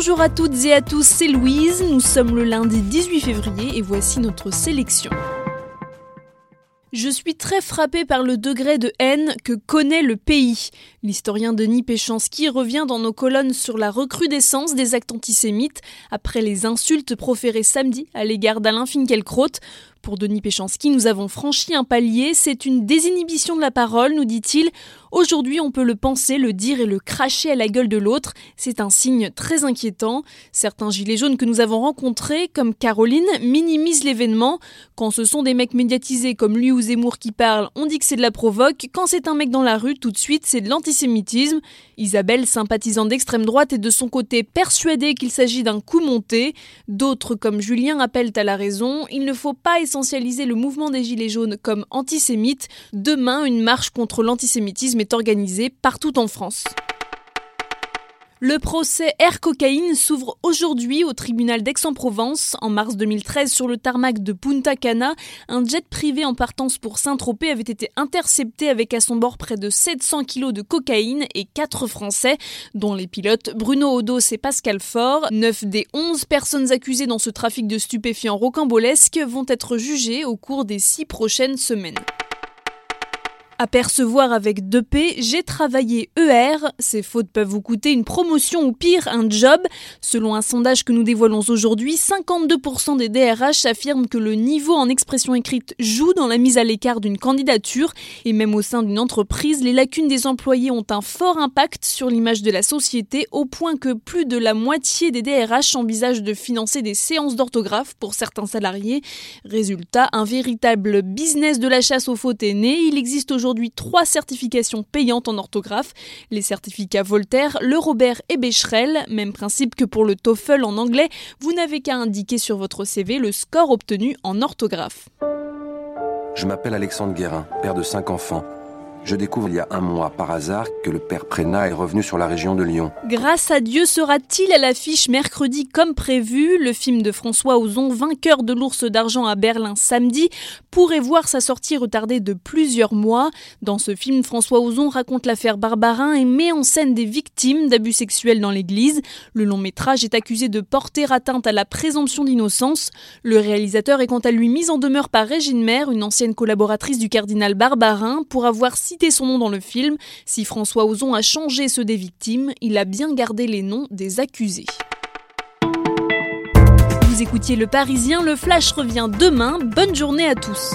Bonjour à toutes et à tous, c'est Louise. Nous sommes le lundi 18 février et voici notre sélection. Je suis très frappé par le degré de haine que connaît le pays. L'historien Denis Péchanski revient dans nos colonnes sur la recrudescence des actes antisémites après les insultes proférées samedi à l'égard d'Alain Finkielkraut. Pour Denis Péchanski, nous avons franchi un palier, c'est une désinhibition de la parole, nous dit-il. Aujourd'hui, on peut le penser, le dire et le cracher à la gueule de l'autre. C'est un signe très inquiétant. Certains gilets jaunes que nous avons rencontrés, comme Caroline, minimisent l'événement. Quand ce sont des mecs médiatisés comme lui ou Zemmour qui parlent, on dit que c'est de la provoque. Quand c'est un mec dans la rue, tout de suite, c'est de l'antisémitisme. Isabelle, sympathisante d'extrême droite, est de son côté persuadée qu'il s'agit d'un coup monté. D'autres, comme Julien, appellent à la raison. Il ne faut pas essentialiser le mouvement des Gilets jaunes comme antisémite. Demain, une marche contre l'antisémitisme est organisée partout en France. Le procès Air Cocaïne s'ouvre aujourd'hui au tribunal d'Aix-en-Provence. En mars 2013, sur le tarmac de Punta Cana, un jet privé en partance pour Saint-Tropez avait été intercepté avec à son bord près de 700 kilos de cocaïne et 4 Français, dont les pilotes Bruno Odos et Pascal Faure. 9 des 11 personnes accusées dans ce trafic de stupéfiants rocambolesques vont être jugées au cours des 6 prochaines semaines. Apercevoir avec 2P, j'ai travaillé ER. Ces fautes peuvent vous coûter une promotion ou pire, un job. Selon un sondage que nous dévoilons aujourd'hui, 52% des DRH affirment que le niveau en expression écrite joue dans la mise à l'écart d'une candidature. Et même au sein d'une entreprise, les lacunes des employés ont un fort impact sur l'image de la société, au point que plus de la moitié des DRH envisagent de financer des séances d'orthographe pour certains salariés. Résultat, un véritable business de la chasse aux fautes est né. Il existe aujourd'hui aujourd'hui trois certifications payantes en orthographe, les certificats Voltaire, le Robert et Becherel, même principe que pour le TOEFL en anglais, vous n'avez qu'à indiquer sur votre CV le score obtenu en orthographe. Je m'appelle Alexandre Guérin, père de cinq enfants. Je découvre il y a un mois par hasard que le père Prénat est revenu sur la région de Lyon. Grâce à Dieu sera-t-il à l'affiche mercredi comme prévu. Le film de François Ozon, vainqueur de l'ours d'argent à Berlin samedi, pourrait voir sa sortie retardée de plusieurs mois. Dans ce film, François Ozon raconte l'affaire Barbarin et met en scène des victimes d'abus sexuels dans l'église. Le long métrage est accusé de porter atteinte à la présomption d'innocence. Le réalisateur est quant à lui mis en demeure par Régine Maire, une ancienne collaboratrice du cardinal Barbarin, pour avoir cité son nom dans le film. Si François Ozon a changé ceux des victimes, il a bien gardé les noms des accusés. Vous écoutiez Le Parisien, le Flash revient demain. Bonne journée à tous.